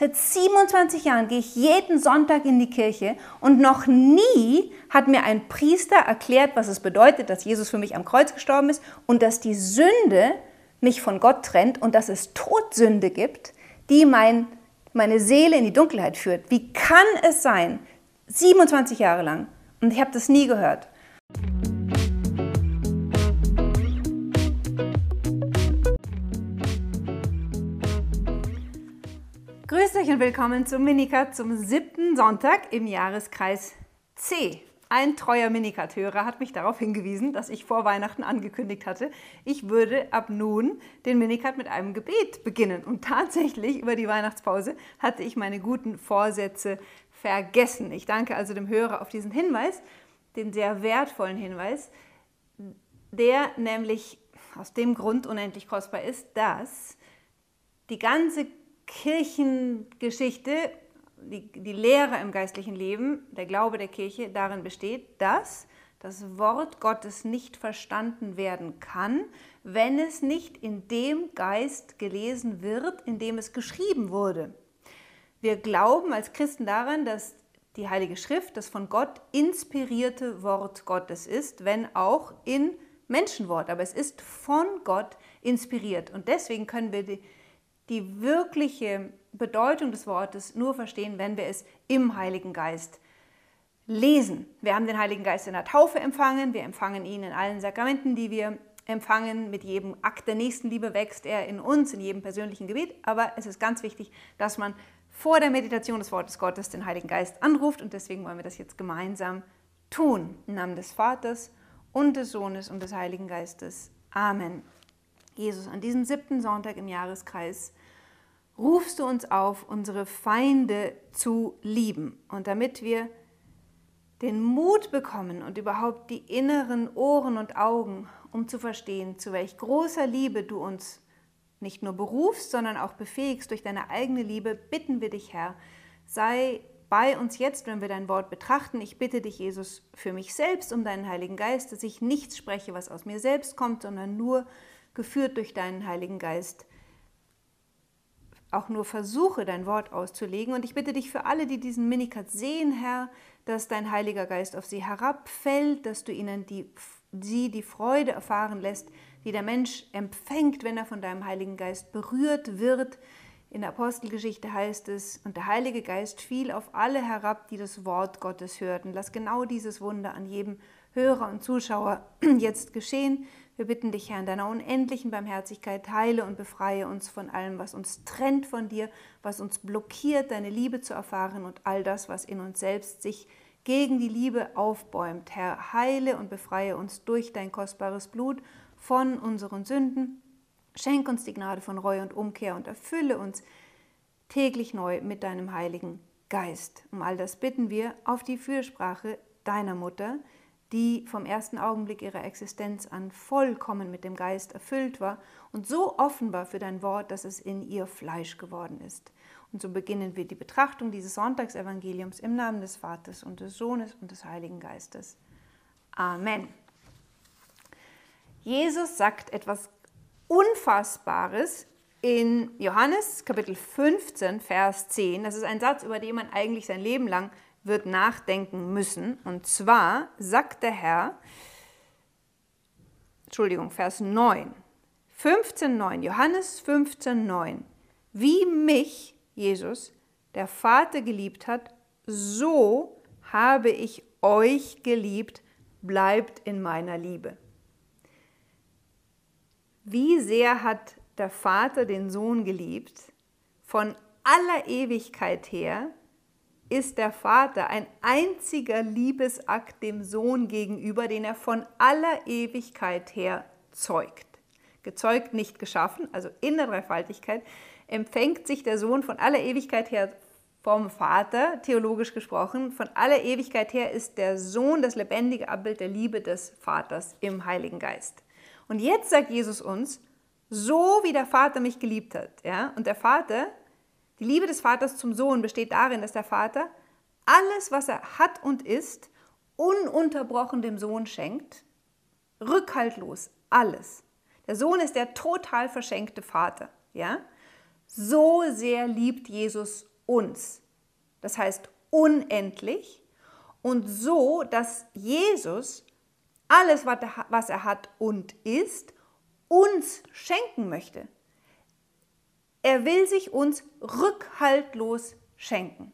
Seit 27 Jahren gehe ich jeden Sonntag in die Kirche und noch nie hat mir ein Priester erklärt, was es bedeutet, dass Jesus für mich am Kreuz gestorben ist und dass die Sünde mich von Gott trennt und dass es Todsünde gibt, die mein, meine Seele in die Dunkelheit führt. Wie kann es sein? 27 Jahre lang. Und ich habe das nie gehört. Grüß euch und willkommen zum Minikat zum siebten Sonntag im Jahreskreis C. Ein treuer Minikat-Hörer hat mich darauf hingewiesen, dass ich vor Weihnachten angekündigt hatte, ich würde ab nun den Minikat mit einem Gebet beginnen. Und tatsächlich über die Weihnachtspause hatte ich meine guten Vorsätze vergessen. Ich danke also dem Hörer auf diesen Hinweis, den sehr wertvollen Hinweis, der nämlich aus dem Grund unendlich kostbar ist, dass die ganze Kirchengeschichte, die, die Lehre im geistlichen Leben, der Glaube der Kirche darin besteht, dass das Wort Gottes nicht verstanden werden kann, wenn es nicht in dem Geist gelesen wird, in dem es geschrieben wurde. Wir glauben als Christen daran, dass die Heilige Schrift das von Gott inspirierte Wort Gottes ist, wenn auch in Menschenwort. Aber es ist von Gott inspiriert. Und deswegen können wir die die wirkliche Bedeutung des Wortes nur verstehen, wenn wir es im Heiligen Geist lesen. Wir haben den Heiligen Geist in der Taufe empfangen, wir empfangen ihn in allen Sakramenten, die wir empfangen. Mit jedem Akt der Nächstenliebe wächst er in uns, in jedem persönlichen Gebet. Aber es ist ganz wichtig, dass man vor der Meditation des Wortes Gottes den Heiligen Geist anruft und deswegen wollen wir das jetzt gemeinsam tun. Im Namen des Vaters und des Sohnes und des Heiligen Geistes. Amen. Jesus, an diesem siebten Sonntag im Jahreskreis rufst du uns auf, unsere Feinde zu lieben. Und damit wir den Mut bekommen und überhaupt die inneren Ohren und Augen, um zu verstehen, zu welch großer Liebe du uns nicht nur berufst, sondern auch befähigst durch deine eigene Liebe, bitten wir dich, Herr, sei bei uns jetzt, wenn wir dein Wort betrachten. Ich bitte dich, Jesus, für mich selbst um deinen Heiligen Geist, dass ich nichts spreche, was aus mir selbst kommt, sondern nur geführt durch deinen Heiligen Geist auch nur versuche, dein Wort auszulegen. Und ich bitte dich für alle, die diesen Minikat sehen, Herr, dass dein Heiliger Geist auf sie herabfällt, dass du ihnen die, sie die Freude erfahren lässt, die der Mensch empfängt, wenn er von deinem Heiligen Geist berührt wird. In der Apostelgeschichte heißt es, und der Heilige Geist fiel auf alle herab, die das Wort Gottes hörten. Lass genau dieses Wunder an jedem Hörer und Zuschauer jetzt geschehen. Wir bitten dich, Herr, in deiner unendlichen Barmherzigkeit, heile und befreie uns von allem, was uns trennt von dir, was uns blockiert, deine Liebe zu erfahren und all das, was in uns selbst sich gegen die Liebe aufbäumt. Herr, heile und befreie uns durch dein kostbares Blut von unseren Sünden. Schenk uns die Gnade von Reue und Umkehr und erfülle uns täglich neu mit deinem Heiligen Geist. Um all das bitten wir auf die Fürsprache deiner Mutter, die vom ersten Augenblick ihrer Existenz an vollkommen mit dem Geist erfüllt war und so offen war für dein Wort, dass es in ihr Fleisch geworden ist. Und so beginnen wir die Betrachtung dieses Sonntagsevangeliums im Namen des Vaters und des Sohnes und des Heiligen Geistes. Amen. Jesus sagt etwas Unfassbares in Johannes Kapitel 15, Vers 10. Das ist ein Satz, über den man eigentlich sein Leben lang wird nachdenken müssen. Und zwar sagt der Herr, Entschuldigung, Vers 9, 15,9, Johannes 15,9, wie mich, Jesus, der Vater geliebt hat, so habe ich euch geliebt, bleibt in meiner Liebe. Wie sehr hat der Vater den Sohn geliebt? Von aller Ewigkeit her ist der Vater ein einziger Liebesakt dem Sohn gegenüber, den er von aller Ewigkeit her zeugt. Gezeugt, nicht geschaffen, also in der Dreifaltigkeit, empfängt sich der Sohn von aller Ewigkeit her vom Vater, theologisch gesprochen. Von aller Ewigkeit her ist der Sohn das lebendige Abbild der Liebe des Vaters im Heiligen Geist. Und jetzt sagt Jesus uns, so wie der Vater mich geliebt hat. Ja? Und der Vater die Liebe des Vaters zum Sohn besteht darin, dass der Vater alles, was er hat und ist, ununterbrochen dem Sohn schenkt, rückhaltlos alles. Der Sohn ist der total verschenkte Vater, ja? So sehr liebt Jesus uns. Das heißt unendlich und so, dass Jesus alles, was er hat und ist, uns schenken möchte. Er will sich uns rückhaltlos schenken.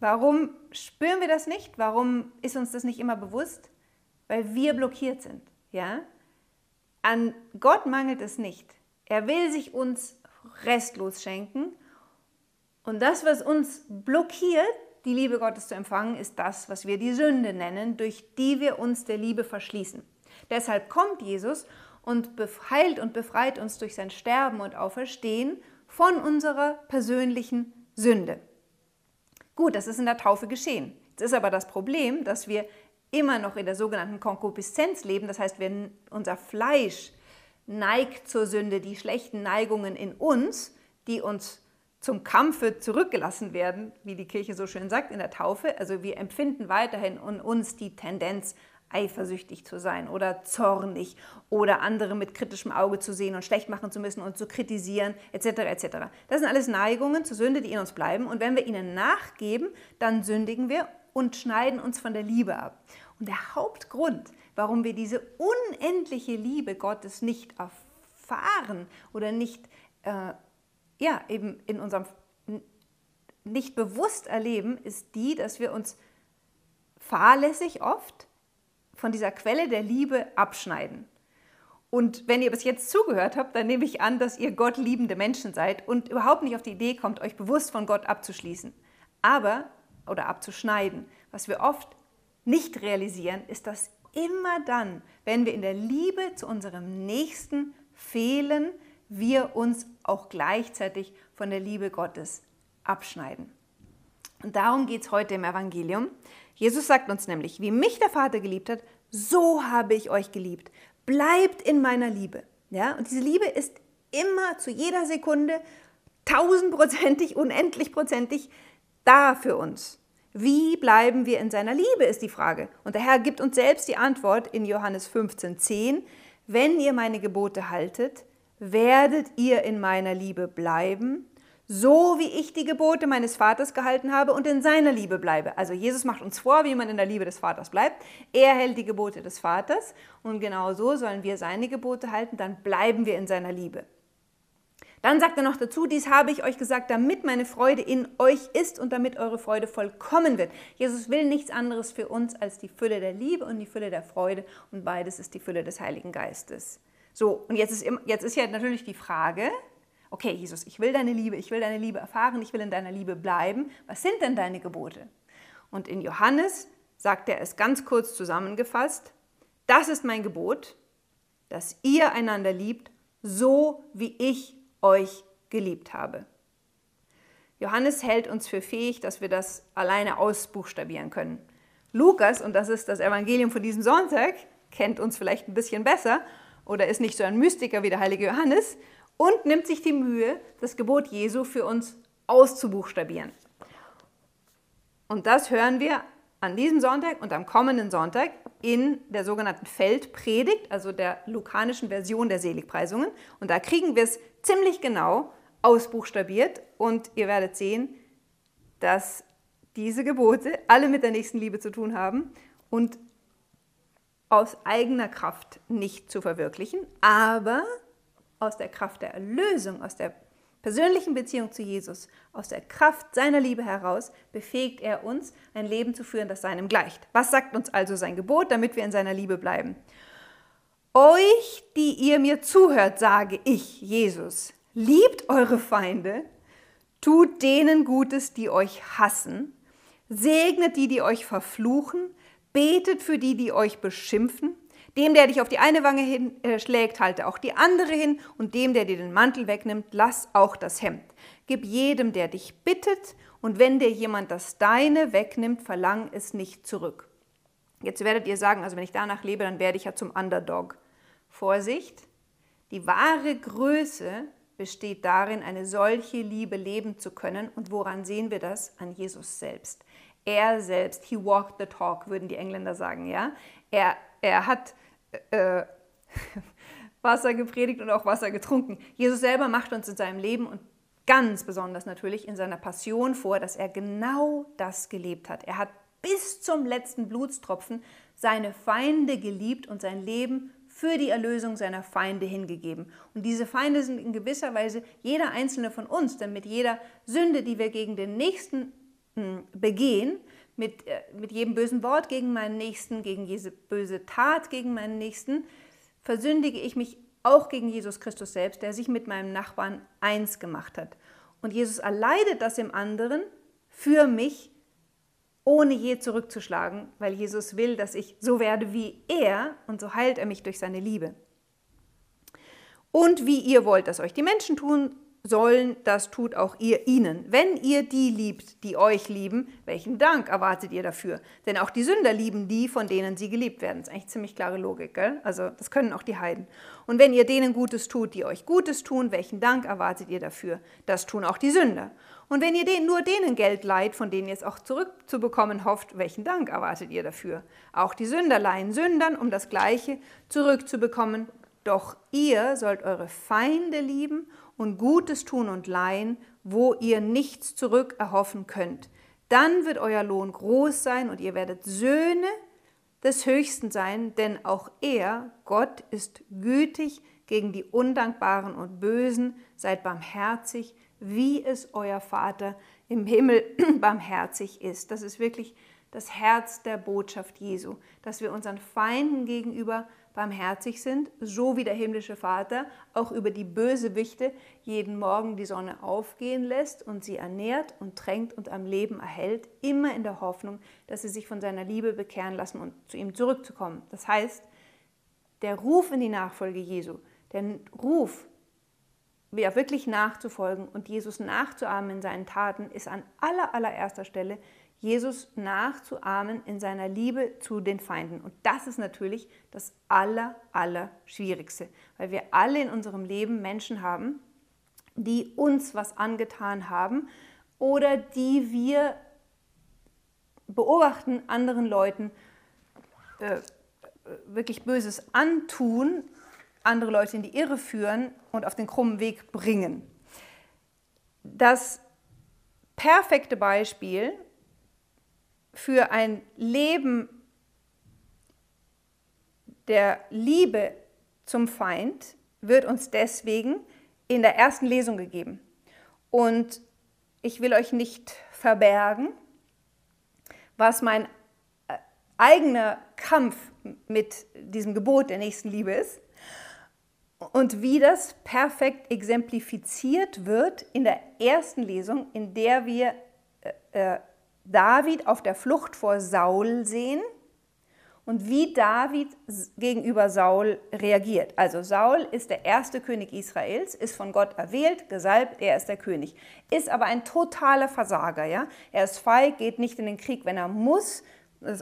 Warum spüren wir das nicht? Warum ist uns das nicht immer bewusst? Weil wir blockiert sind. Ja? An Gott mangelt es nicht. Er will sich uns restlos schenken. Und das, was uns blockiert, die Liebe Gottes zu empfangen, ist das, was wir die Sünde nennen, durch die wir uns der Liebe verschließen. Deshalb kommt Jesus und heilt und befreit uns durch sein Sterben und Auferstehen von unserer persönlichen Sünde. Gut, das ist in der Taufe geschehen. Jetzt ist aber das Problem, dass wir immer noch in der sogenannten Konkupiszenz leben. Das heißt, wir, unser Fleisch neigt zur Sünde, die schlechten Neigungen in uns, die uns zum Kampfe zurückgelassen werden, wie die Kirche so schön sagt in der Taufe. Also wir empfinden weiterhin in uns die Tendenz, eifersüchtig zu sein oder zornig oder andere mit kritischem Auge zu sehen und schlecht machen zu müssen und zu kritisieren, etc. etc. Das sind alles Neigungen zur Sünde, die in uns bleiben. Und wenn wir ihnen nachgeben, dann sündigen wir und schneiden uns von der Liebe ab. Und der Hauptgrund, warum wir diese unendliche Liebe Gottes nicht erfahren oder nicht äh, ja, eben in unserem nicht bewusst erleben, ist die, dass wir uns fahrlässig oft von dieser Quelle der Liebe abschneiden. Und wenn ihr bis jetzt zugehört habt, dann nehme ich an, dass ihr Gott liebende Menschen seid und überhaupt nicht auf die Idee kommt, euch bewusst von Gott abzuschließen. Aber, oder abzuschneiden, was wir oft nicht realisieren, ist, dass immer dann, wenn wir in der Liebe zu unserem Nächsten fehlen, wir uns auch gleichzeitig von der Liebe Gottes abschneiden. Und darum geht es heute im Evangelium. Jesus sagt uns nämlich, wie mich der Vater geliebt hat, so habe ich euch geliebt. Bleibt in meiner Liebe. Ja? Und diese Liebe ist immer zu jeder Sekunde tausendprozentig, unendlich prozentig da für uns. Wie bleiben wir in seiner Liebe, ist die Frage. Und der Herr gibt uns selbst die Antwort in Johannes 15,10. Wenn ihr meine Gebote haltet, werdet ihr in meiner Liebe bleiben, so wie ich die Gebote meines Vaters gehalten habe und in seiner Liebe bleibe. Also Jesus macht uns vor, wie man in der Liebe des Vaters bleibt. Er hält die Gebote des Vaters und genau so sollen wir seine Gebote halten, dann bleiben wir in seiner Liebe. Dann sagt er noch dazu, dies habe ich euch gesagt, damit meine Freude in euch ist und damit eure Freude vollkommen wird. Jesus will nichts anderes für uns als die Fülle der Liebe und die Fülle der Freude und beides ist die Fülle des Heiligen Geistes. So, und jetzt ist, jetzt ist ja natürlich die Frage, okay, Jesus, ich will deine Liebe, ich will deine Liebe erfahren, ich will in deiner Liebe bleiben. Was sind denn deine Gebote? Und in Johannes sagt er es ganz kurz zusammengefasst, das ist mein Gebot, dass ihr einander liebt, so wie ich euch geliebt habe. Johannes hält uns für fähig, dass wir das alleine ausbuchstabieren können. Lukas, und das ist das Evangelium von diesem Sonntag, kennt uns vielleicht ein bisschen besser oder ist nicht so ein Mystiker wie der heilige Johannes und nimmt sich die Mühe, das Gebot Jesu für uns auszubuchstabieren. Und das hören wir an diesem Sonntag und am kommenden Sonntag in der sogenannten Feldpredigt, also der lukanischen Version der Seligpreisungen. Und da kriegen wir es ziemlich genau ausbuchstabiert und ihr werdet sehen, dass diese Gebote alle mit der nächsten Liebe zu tun haben und aus eigener Kraft nicht zu verwirklichen, aber aus der Kraft der Erlösung, aus der persönlichen Beziehung zu Jesus, aus der Kraft seiner Liebe heraus, befähigt er uns, ein Leben zu führen, das seinem gleicht. Was sagt uns also sein Gebot, damit wir in seiner Liebe bleiben? Euch, die ihr mir zuhört, sage ich, Jesus, liebt eure Feinde, tut denen Gutes, die euch hassen, segnet die, die euch verfluchen, Betet für die, die euch beschimpfen. Dem, der dich auf die eine Wange hin, äh, schlägt, halte auch die andere hin. Und dem, der dir den Mantel wegnimmt, lass auch das Hemd. Gib jedem, der dich bittet. Und wenn dir jemand das Deine wegnimmt, verlang es nicht zurück. Jetzt werdet ihr sagen, also wenn ich danach lebe, dann werde ich ja zum Underdog. Vorsicht, die wahre Größe besteht darin, eine solche Liebe leben zu können. Und woran sehen wir das? An Jesus selbst. Er selbst, he walked the talk, würden die Engländer sagen, ja. Er, er hat, äh, Wasser gepredigt und auch Wasser getrunken. Jesus selber macht uns in seinem Leben und ganz besonders natürlich in seiner Passion vor, dass er genau das gelebt hat. Er hat bis zum letzten Blutstropfen seine Feinde geliebt und sein Leben für die Erlösung seiner Feinde hingegeben. Und diese Feinde sind in gewisser Weise jeder einzelne von uns, denn mit jeder Sünde, die wir gegen den Nächsten hm, begehen, mit, äh, mit jedem bösen Wort gegen meinen Nächsten, gegen jede böse Tat gegen meinen Nächsten, versündige ich mich auch gegen Jesus Christus selbst, der sich mit meinem Nachbarn eins gemacht hat. Und Jesus erleidet das im anderen für mich ohne je zurückzuschlagen, weil Jesus will, dass ich so werde wie er und so heilt er mich durch seine Liebe. Und wie ihr wollt, dass euch die Menschen tun sollen, das tut auch ihr ihnen. Wenn ihr die liebt, die euch lieben, welchen Dank erwartet ihr dafür? Denn auch die Sünder lieben die, von denen sie geliebt werden. Das ist eigentlich ziemlich klare Logik, gell? Also das können auch die Heiden. Und wenn ihr denen Gutes tut, die euch Gutes tun, welchen Dank erwartet ihr dafür? Das tun auch die Sünder. Und wenn ihr nur denen Geld leiht, von denen ihr es auch zurückzubekommen hofft, welchen Dank erwartet ihr dafür? Auch die Sünder leihen Sündern, um das Gleiche zurückzubekommen. Doch ihr sollt eure Feinde lieben und Gutes tun und leihen, wo ihr nichts zurück erhoffen könnt. Dann wird euer Lohn groß sein und ihr werdet Söhne des Höchsten sein, denn auch er, Gott, ist gütig gegen die Undankbaren und Bösen, seid barmherzig, wie es euer Vater im Himmel barmherzig ist. Das ist wirklich das Herz der Botschaft Jesu, dass wir unseren Feinden gegenüber barmherzig sind, so wie der himmlische Vater auch über die Bösewichte jeden Morgen die Sonne aufgehen lässt und sie ernährt und tränkt und am Leben erhält, immer in der Hoffnung, dass sie sich von seiner Liebe bekehren lassen und zu ihm zurückzukommen. Das heißt, der Ruf in die Nachfolge Jesu, der Ruf ja, wirklich nachzufolgen und Jesus nachzuahmen in seinen Taten, ist an aller, allererster Stelle Jesus nachzuahmen in seiner Liebe zu den Feinden. Und das ist natürlich das aller, aller Schwierigste, weil wir alle in unserem Leben Menschen haben, die uns was angetan haben oder die wir beobachten anderen Leuten äh, wirklich Böses antun, andere Leute in die Irre führen und auf den krummen Weg bringen. Das perfekte Beispiel für ein Leben der Liebe zum Feind wird uns deswegen in der ersten Lesung gegeben. Und ich will euch nicht verbergen, was mein äh, eigener Kampf mit diesem Gebot der nächsten Liebe ist und wie das perfekt exemplifiziert wird in der ersten Lesung, in der wir äh, äh, David auf der Flucht vor Saul sehen und wie David gegenüber Saul reagiert. Also Saul ist der erste König Israels, ist von Gott erwählt, gesalbt, er ist der König, ist aber ein totaler Versager. Ja? Er ist feig, geht nicht in den Krieg, wenn er muss,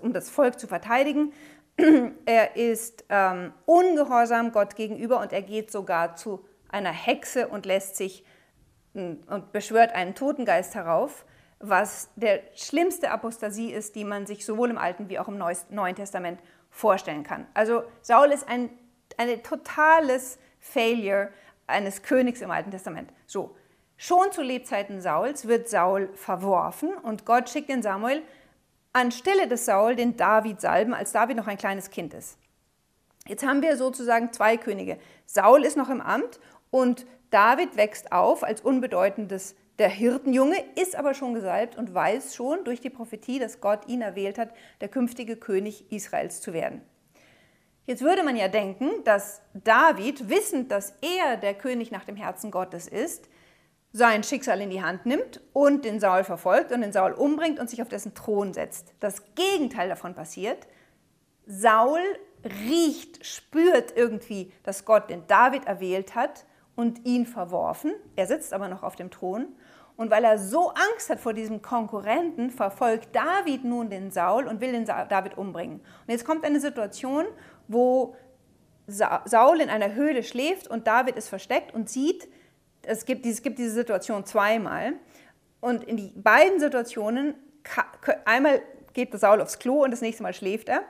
um das Volk zu verteidigen, er ist ähm, ungehorsam Gott gegenüber und er geht sogar zu einer Hexe und lässt sich und beschwört einen Totengeist herauf, was der schlimmste Apostasie ist, die man sich sowohl im Alten wie auch im Neuen Testament vorstellen kann. Also Saul ist ein eine totales Failure eines Königs im Alten Testament. So, schon zu Lebzeiten Sauls wird Saul verworfen und Gott schickt den Samuel anstelle des Saul den David salben, als David noch ein kleines Kind ist. Jetzt haben wir sozusagen zwei Könige. Saul ist noch im Amt und David wächst auf als unbedeutendes der Hirtenjunge, ist aber schon gesalbt und weiß schon durch die Prophetie, dass Gott ihn erwählt hat, der künftige König Israels zu werden. Jetzt würde man ja denken, dass David, wissend, dass er der König nach dem Herzen Gottes ist, sein Schicksal in die Hand nimmt und den Saul verfolgt und den Saul umbringt und sich auf dessen Thron setzt. Das Gegenteil davon passiert. Saul riecht, spürt irgendwie, dass Gott den David erwählt hat und ihn verworfen. Er sitzt aber noch auf dem Thron. Und weil er so Angst hat vor diesem Konkurrenten, verfolgt David nun den Saul und will den David umbringen. Und jetzt kommt eine Situation, wo Saul in einer Höhle schläft und David ist versteckt und sieht, es gibt, es gibt diese Situation zweimal. Und in die beiden Situationen, einmal geht Saul aufs Klo und das nächste Mal schläft er.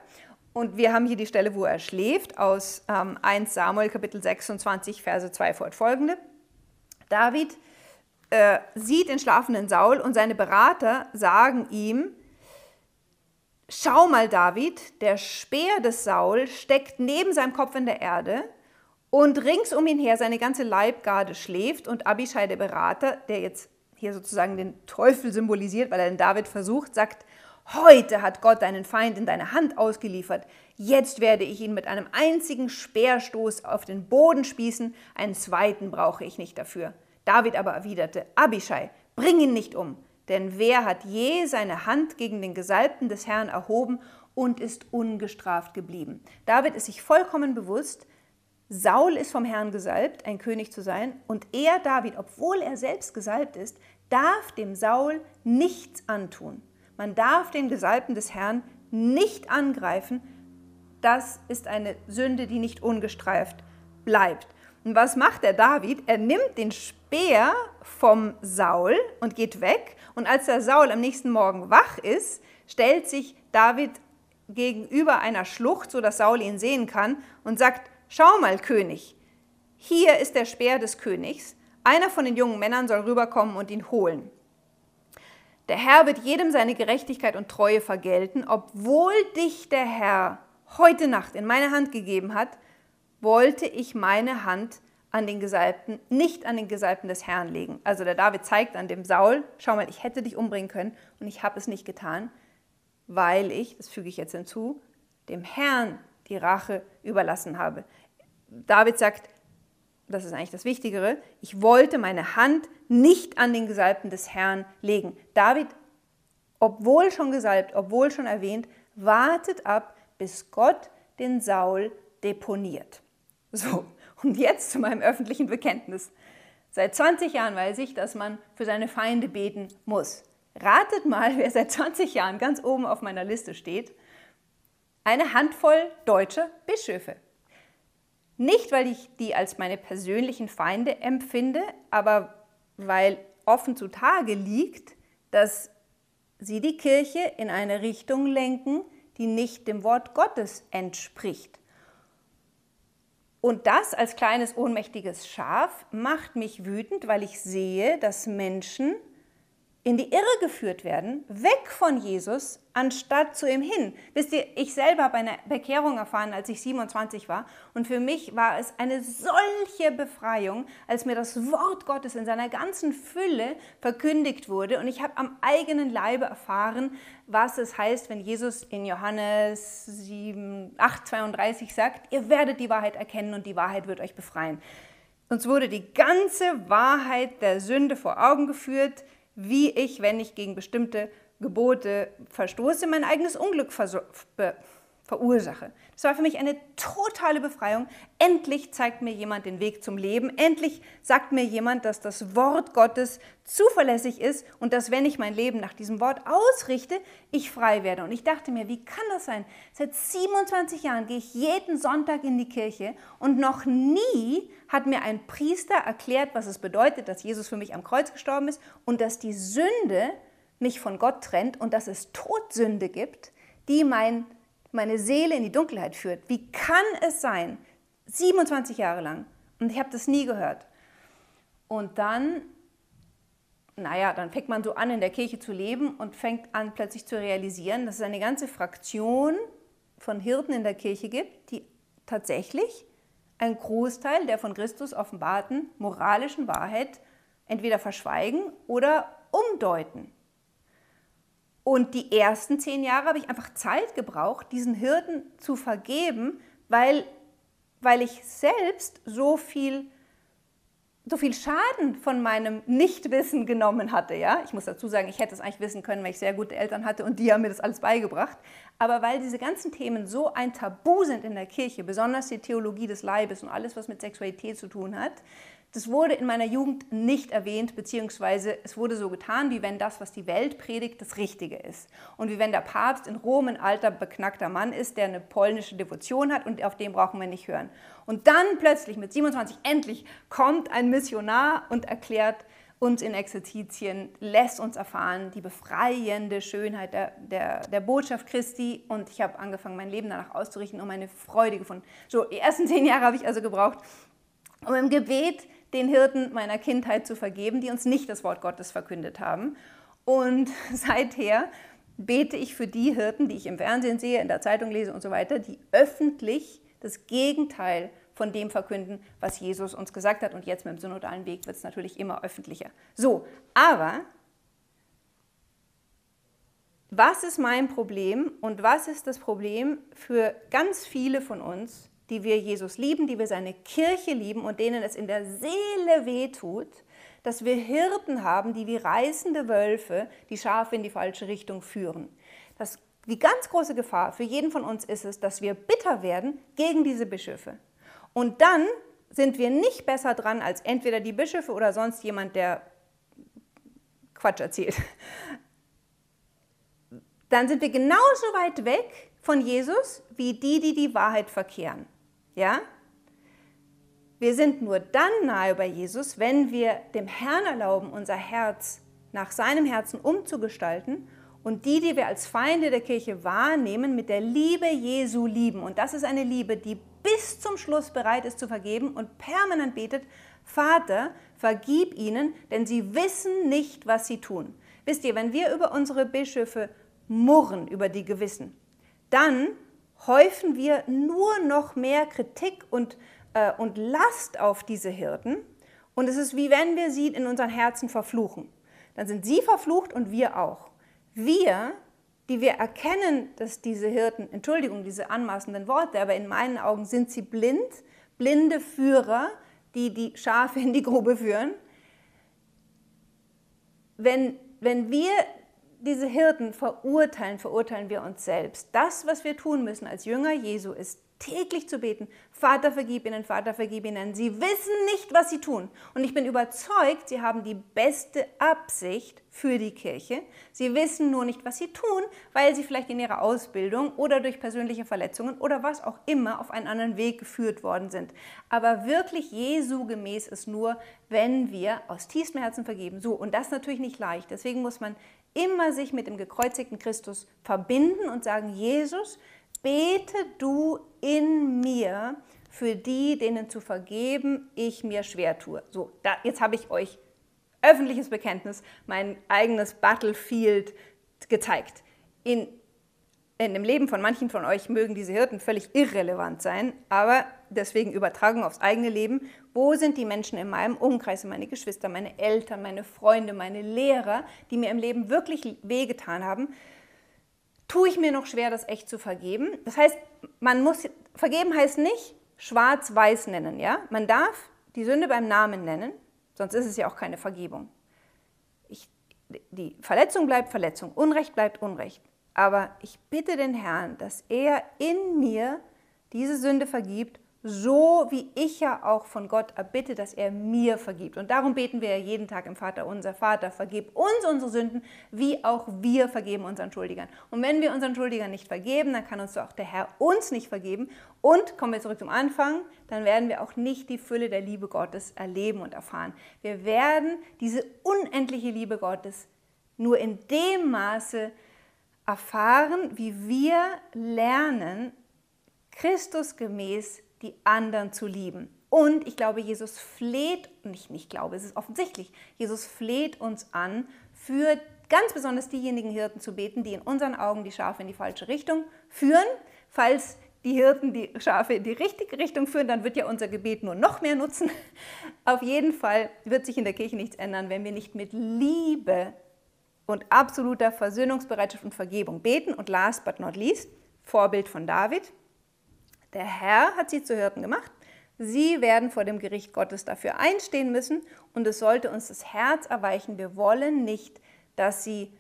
Und wir haben hier die Stelle, wo er schläft, aus ähm, 1 Samuel Kapitel 26, Verse 2 fortfolgende. David äh, sieht den schlafenden Saul und seine Berater sagen ihm, schau mal David, der Speer des Saul steckt neben seinem Kopf in der Erde und rings um ihn her seine ganze Leibgarde schläft und Abishai, der Berater, der jetzt hier sozusagen den Teufel symbolisiert, weil er den David versucht, sagt, heute hat Gott deinen Feind in deine Hand ausgeliefert, jetzt werde ich ihn mit einem einzigen Speerstoß auf den Boden spießen, einen zweiten brauche ich nicht dafür. David aber erwiderte, Abishai, bring ihn nicht um, denn wer hat je seine Hand gegen den Gesalbten des Herrn erhoben und ist ungestraft geblieben? David ist sich vollkommen bewusst, Saul ist vom Herrn gesalbt, ein König zu sein, und er, David, obwohl er selbst gesalbt ist, darf dem Saul nichts antun. Man darf den Gesalbten des Herrn nicht angreifen. Das ist eine Sünde, die nicht ungestreift bleibt. Und was macht der David? Er nimmt den Speer vom Saul und geht weg. Und als der Saul am nächsten Morgen wach ist, stellt sich David gegenüber einer Schlucht, so dass Saul ihn sehen kann, und sagt: Schau mal, König, hier ist der Speer des Königs. Einer von den jungen Männern soll rüberkommen und ihn holen. Der Herr wird jedem seine Gerechtigkeit und Treue vergelten, obwohl dich der Herr heute Nacht in meine Hand gegeben hat wollte ich meine Hand an den Gesalbten, nicht an den Gesalbten des Herrn legen. Also der David zeigt an dem Saul, schau mal, ich hätte dich umbringen können und ich habe es nicht getan, weil ich, das füge ich jetzt hinzu, dem Herrn die Rache überlassen habe. David sagt, das ist eigentlich das Wichtigere, ich wollte meine Hand nicht an den Gesalbten des Herrn legen. David, obwohl schon gesalbt, obwohl schon erwähnt, wartet ab, bis Gott den Saul deponiert. So, und jetzt zu meinem öffentlichen Bekenntnis. Seit 20 Jahren weiß ich, dass man für seine Feinde beten muss. Ratet mal, wer seit 20 Jahren ganz oben auf meiner Liste steht. Eine Handvoll deutscher Bischöfe. Nicht, weil ich die als meine persönlichen Feinde empfinde, aber weil offen zutage liegt, dass sie die Kirche in eine Richtung lenken, die nicht dem Wort Gottes entspricht. Und das als kleines ohnmächtiges Schaf macht mich wütend, weil ich sehe, dass Menschen in die Irre geführt werden, weg von Jesus, anstatt zu ihm hin. Wisst ihr, ich selber habe eine Bekehrung erfahren, als ich 27 war. Und für mich war es eine solche Befreiung, als mir das Wort Gottes in seiner ganzen Fülle verkündigt wurde. Und ich habe am eigenen Leibe erfahren, was es heißt, wenn Jesus in Johannes 7, 8, 32 sagt, ihr werdet die Wahrheit erkennen und die Wahrheit wird euch befreien. Uns wurde die ganze Wahrheit der Sünde vor Augen geführt, wie ich, wenn ich gegen bestimmte Gebote verstoße, mein eigenes Unglück verursache. Das war für mich eine totale Befreiung. Endlich zeigt mir jemand den Weg zum Leben. Endlich sagt mir jemand, dass das Wort Gottes zuverlässig ist und dass, wenn ich mein Leben nach diesem Wort ausrichte, ich frei werde. Und ich dachte mir, wie kann das sein? Seit 27 Jahren gehe ich jeden Sonntag in die Kirche und noch nie hat mir ein Priester erklärt, was es bedeutet, dass Jesus für mich am Kreuz gestorben ist und dass die Sünde mich von Gott trennt und dass es Todsünde gibt, die mein meine Seele in die Dunkelheit führt. Wie kann es sein? 27 Jahre lang. Und ich habe das nie gehört. Und dann, naja, dann fängt man so an, in der Kirche zu leben und fängt an plötzlich zu realisieren, dass es eine ganze Fraktion von Hirten in der Kirche gibt, die tatsächlich einen Großteil der von Christus offenbarten moralischen Wahrheit entweder verschweigen oder umdeuten. Und die ersten zehn Jahre habe ich einfach Zeit gebraucht, diesen Hirten zu vergeben, weil, weil ich selbst so viel, so viel Schaden von meinem Nichtwissen genommen hatte. Ja? Ich muss dazu sagen, ich hätte es eigentlich wissen können, weil ich sehr gute Eltern hatte und die haben mir das alles beigebracht. Aber weil diese ganzen Themen so ein Tabu sind in der Kirche, besonders die Theologie des Leibes und alles, was mit Sexualität zu tun hat, das wurde in meiner Jugend nicht erwähnt, beziehungsweise es wurde so getan, wie wenn das, was die Welt predigt, das Richtige ist. Und wie wenn der Papst in Rom ein alter, beknackter Mann ist, der eine polnische Devotion hat und auf den brauchen wir nicht hören. Und dann plötzlich mit 27 endlich kommt ein Missionar und erklärt uns in Exerzitien, lässt uns erfahren die befreiende Schönheit der, der, der Botschaft Christi. Und ich habe angefangen, mein Leben danach auszurichten, um eine Freude gefunden. So, die ersten zehn Jahre habe ich also gebraucht, um im Gebet den Hirten meiner Kindheit zu vergeben, die uns nicht das Wort Gottes verkündet haben. Und seither bete ich für die Hirten, die ich im Fernsehen sehe, in der Zeitung lese und so weiter, die öffentlich das Gegenteil von dem verkünden, was Jesus uns gesagt hat. Und jetzt mit dem synodalen Weg wird es natürlich immer öffentlicher. So, aber was ist mein Problem und was ist das Problem für ganz viele von uns, die wir Jesus lieben, die wir seine Kirche lieben und denen es in der Seele wehtut, dass wir Hirten haben, die wie reißende Wölfe die Schafe in die falsche Richtung führen. Das, die ganz große Gefahr für jeden von uns ist es, dass wir bitter werden gegen diese Bischöfe. Und dann sind wir nicht besser dran als entweder die Bischöfe oder sonst jemand, der Quatsch erzählt. Dann sind wir genauso weit weg von Jesus wie die, die die Wahrheit verkehren. Ja? Wir sind nur dann nahe bei Jesus, wenn wir dem Herrn erlauben, unser Herz nach seinem Herzen umzugestalten und die, die wir als Feinde der Kirche wahrnehmen, mit der Liebe Jesu lieben. Und das ist eine Liebe, die bis zum Schluss bereit ist zu vergeben und permanent betet, Vater, vergib ihnen, denn sie wissen nicht, was sie tun. Wisst ihr, wenn wir über unsere Bischöfe murren, über die Gewissen, dann häufen wir nur noch mehr Kritik und, äh, und Last auf diese Hirten. Und es ist wie wenn wir sie in unseren Herzen verfluchen. Dann sind sie verflucht und wir auch. Wir die wir erkennen, dass diese Hirten, Entschuldigung, diese anmaßenden Worte, aber in meinen Augen sind sie blind, blinde Führer, die die Schafe in die Grube führen. Wenn, wenn wir diese Hirten verurteilen, verurteilen wir uns selbst. Das, was wir tun müssen als Jünger Jesu, ist täglich zu beten, Vater vergib ihnen, Vater vergib ihnen. Sie wissen nicht, was sie tun. Und ich bin überzeugt, sie haben die beste Absicht für die Kirche. Sie wissen nur nicht, was sie tun, weil sie vielleicht in ihrer Ausbildung oder durch persönliche Verletzungen oder was auch immer auf einen anderen Weg geführt worden sind. Aber wirklich Jesu gemäß ist nur, wenn wir aus tiefstem Herzen vergeben. So, und das natürlich nicht leicht. Deswegen muss man immer sich mit dem gekreuzigten Christus verbinden und sagen, Jesus, bete du in mir für die, denen zu vergeben ich mir schwer tue. So, da, jetzt habe ich euch öffentliches Bekenntnis, mein eigenes Battlefield gezeigt. In, in dem Leben von manchen von euch mögen diese Hirten völlig irrelevant sein, aber deswegen Übertragung aufs eigene Leben. Wo sind die Menschen in meinem Umkreis, meine Geschwister, meine Eltern, meine Freunde, meine Lehrer, die mir im Leben wirklich wehgetan haben? tue ich mir noch schwer, das echt zu vergeben. Das heißt, man muss, vergeben heißt nicht schwarz-weiß nennen, ja? Man darf die Sünde beim Namen nennen, sonst ist es ja auch keine Vergebung. Ich, die Verletzung bleibt Verletzung, Unrecht bleibt Unrecht. Aber ich bitte den Herrn, dass er in mir diese Sünde vergibt so wie ich ja auch von Gott erbitte, dass er mir vergibt. Und darum beten wir ja jeden Tag im Vater unser Vater, vergib uns unsere Sünden, wie auch wir vergeben unseren Schuldigern. Und wenn wir unseren Schuldigern nicht vergeben, dann kann uns doch der Herr uns nicht vergeben. Und kommen wir zurück zum Anfang, dann werden wir auch nicht die Fülle der Liebe Gottes erleben und erfahren. Wir werden diese unendliche Liebe Gottes nur in dem Maße erfahren, wie wir lernen, Christus gemäß die anderen zu lieben. Und ich glaube, Jesus fleht, nicht, nicht glaube, es ist offensichtlich, Jesus fleht uns an, für ganz besonders diejenigen Hirten zu beten, die in unseren Augen die Schafe in die falsche Richtung führen. Falls die Hirten die Schafe in die richtige Richtung führen, dann wird ja unser Gebet nur noch mehr nutzen. Auf jeden Fall wird sich in der Kirche nichts ändern, wenn wir nicht mit Liebe und absoluter Versöhnungsbereitschaft und Vergebung beten. Und last but not least, Vorbild von David, der Herr hat sie zu Hirten gemacht. Sie werden vor dem Gericht Gottes dafür einstehen müssen und es sollte uns das Herz erweichen. Wir wollen nicht, dass sie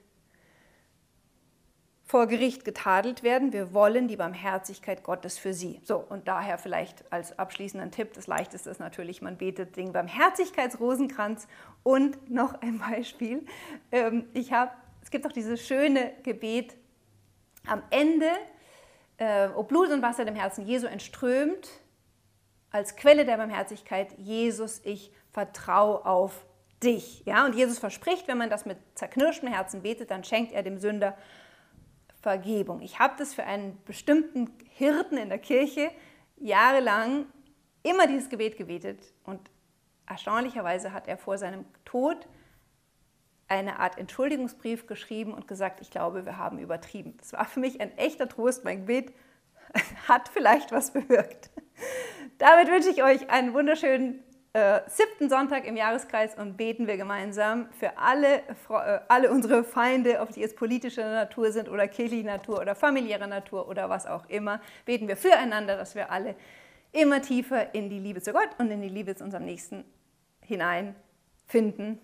vor Gericht getadelt werden. Wir wollen die Barmherzigkeit Gottes für sie. So, und daher vielleicht als abschließenden Tipp, das Leichteste ist natürlich, man betet den Barmherzigkeitsrosenkranz. Und noch ein Beispiel. Ähm, ich habe, es gibt auch dieses schöne Gebet am Ende äh, ob Blut und Wasser dem Herzen Jesu entströmt, als Quelle der Barmherzigkeit, Jesus, ich vertraue auf dich. Ja? Und Jesus verspricht, wenn man das mit zerknirschtem Herzen betet, dann schenkt er dem Sünder Vergebung. Ich habe das für einen bestimmten Hirten in der Kirche jahrelang immer dieses Gebet gebetet und erstaunlicherweise hat er vor seinem Tod eine Art Entschuldigungsbrief geschrieben und gesagt, ich glaube, wir haben übertrieben. Das war für mich ein echter Trost. Mein Gebet hat vielleicht was bewirkt. Damit wünsche ich euch einen wunderschönen äh, siebten Sonntag im Jahreskreis und beten wir gemeinsam für alle, äh, alle unsere Feinde, ob die jetzt politischer Natur sind oder kirchlicher Natur oder familiärer Natur oder was auch immer. Beten wir füreinander, dass wir alle immer tiefer in die Liebe zu Gott und in die Liebe zu unserem Nächsten hineinfinden.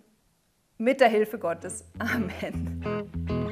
Mit der Hilfe Gottes. Amen.